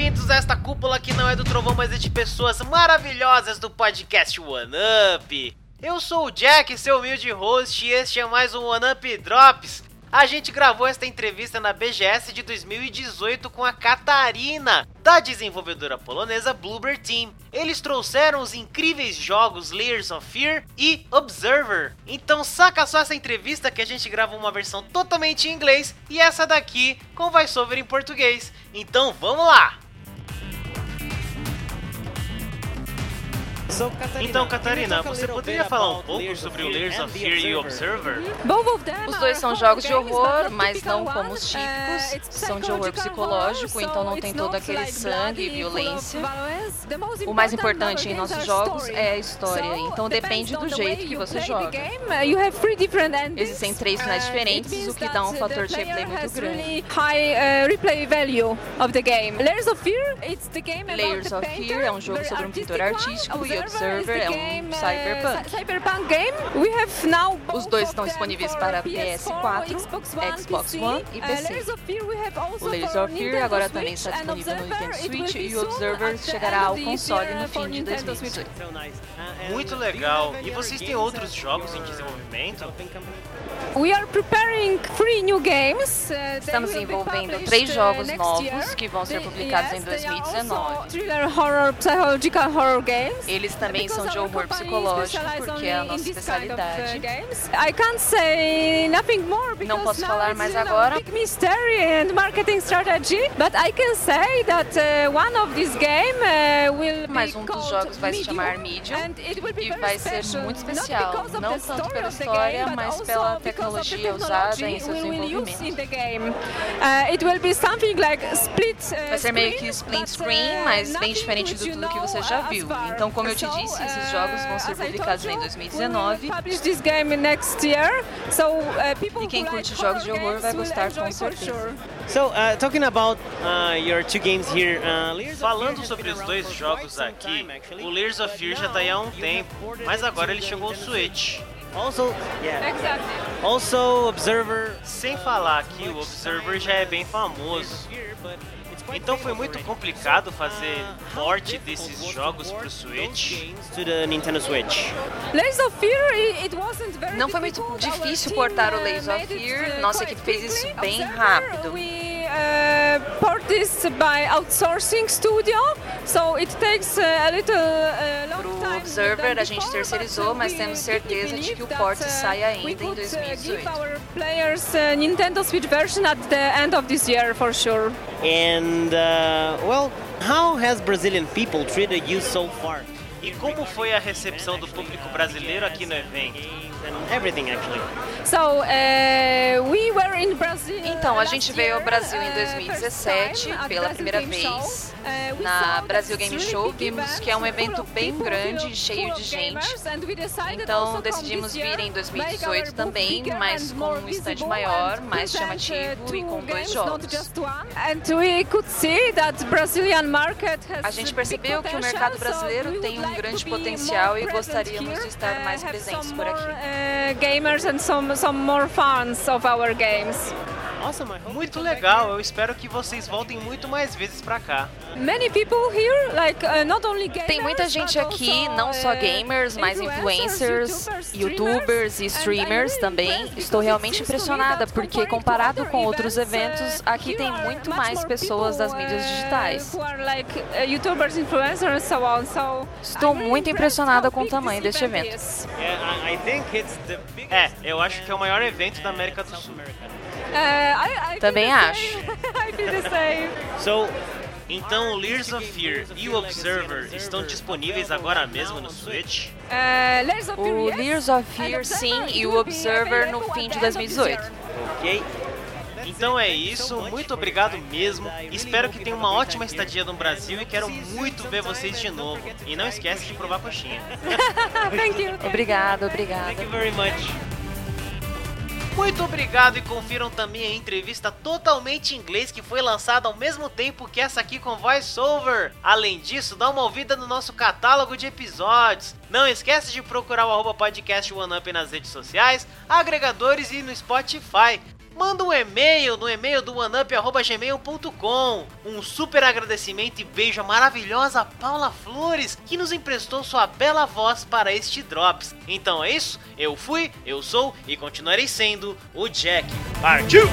bem-vindos a esta cúpula que não é do trovão, mas é de pessoas maravilhosas do podcast One Up. Eu sou o Jack, seu humilde host, e este é mais um One Up Drops. A gente gravou esta entrevista na BGS de 2018 com a Catarina, da desenvolvedora polonesa Bloober Team. Eles trouxeram os incríveis jogos Layers of Fear e Observer. Então saca só essa entrevista que a gente grava uma versão totalmente em inglês e essa daqui com voiceover em português. Então vamos lá! Então, Catarina, você poderia falar um pouco sobre o Layers of Fear e o Observer? Os dois são jogos de horror, mas não como os típicos. São de horror psicológico, então não tem todo aquele sangue e violência. O mais importante em nossos jogos é a história, então depende do jeito que você joga. Existem três finais diferentes, o que dá um fator de replay muito grande. Layers of Fear é um jogo sobre um pintor artístico e Observer é um cyberpunk. Os dois estão disponíveis para PS4, Xbox One e PC. O Layers of Fear agora também está disponível no Nintendo Switch e o Observer chegará ao console no fim de 2018. Muito legal. E vocês têm outros jogos em desenvolvimento? Estamos desenvolvendo três jogos novos que vão ser publicados em 2019. Eles também são de horror psicológico, porque é a nossa especialidade. Não posso falar mais agora. Mas um dos jogos vai se chamar Medium e vai ser muito especial, não tanto pela história, mas pela tecnologia usada em seu desenvolvimento. Vai ser meio que split screen, mas bem diferente de tudo que você já viu. Então, como eu te disse, esses jogos vão ser publicados em 2019. E quem curte jogos de horror vai gostar com certeza. So, uh, talking about uh, your two games here, uh, Falando sobre os dois jogos aqui, o Layers of Fear já tá aí há um tempo, mas agora ele chegou ao Switch. Also, yeah. Also, Observer. Sem falar que o Observer já é bem famoso. Então foi muito complicado fazer porte desses jogos pro Switch. To the Nintendo Switch. Não foi muito difícil portar o Layers of Fear. Nossa equipe fez isso bem rápido. Pro Observer a gente terceirizou, mas temos certeza de que o port uh, sai ainda em 2018. Uh, uh, Nintendo Switch version at the end of this year for sure. And uh, well, how has Brazilian people treated you so far? E como foi a recepção do público brasileiro aqui no evento? Everything actually. So, uh, we were in Brazil Então, a gente veio ao Brasil em 2017 pela primeira vez. Na Brasil Game Show, vimos que é um evento bem grande, cheio de gente. Então, decidimos vir em 2018 também, mas com um stand maior, mais chamativo e com dois jogos. A gente percebeu que o mercado brasileiro tem um grande potencial e gostaríamos de estar mais presentes por aqui. gamers and some some more fans of our games. Nossa, muito legal. Eu espero que vocês voltem muito mais vezes pra cá. Many people here, like uh, not only gamers, Tem muita gente aqui, não só gamers, mas influencers, youtubers e streamers também. Estou realmente impressionada porque comparado com outros eventos, aqui tem muito mais pessoas das mídias digitais. Estou muito impressionada com o tamanho deste evento. É, eu acho que é o maior evento da América do Sul. Também acho. So, então o Layers of Fear e o Observer estão disponíveis agora mesmo no Switch? O Layers of Fear sim e o Observer no fim de 2018. Ok. Então é isso, muito obrigado mesmo. Espero que tenham uma ótima estadia no Brasil e quero muito ver vocês de novo. E não esquece de provar a coxinha. Obrigado, obrigada. Thank you very much. Muito obrigado e confiram também a entrevista totalmente em inglês que foi lançada ao mesmo tempo que essa aqui com voiceover. Além disso, dá uma ouvida no nosso catálogo de episódios. Não esquece de procurar o arroba podcast OneUp nas redes sociais, agregadores e no Spotify. Manda um e-mail no e-mail do oneup.gmail.com. Um super agradecimento e beijo à maravilhosa Paula Flores, que nos emprestou sua bela voz para este Drops. Então é isso, eu fui, eu sou e continuarei sendo o Jack. Partiu!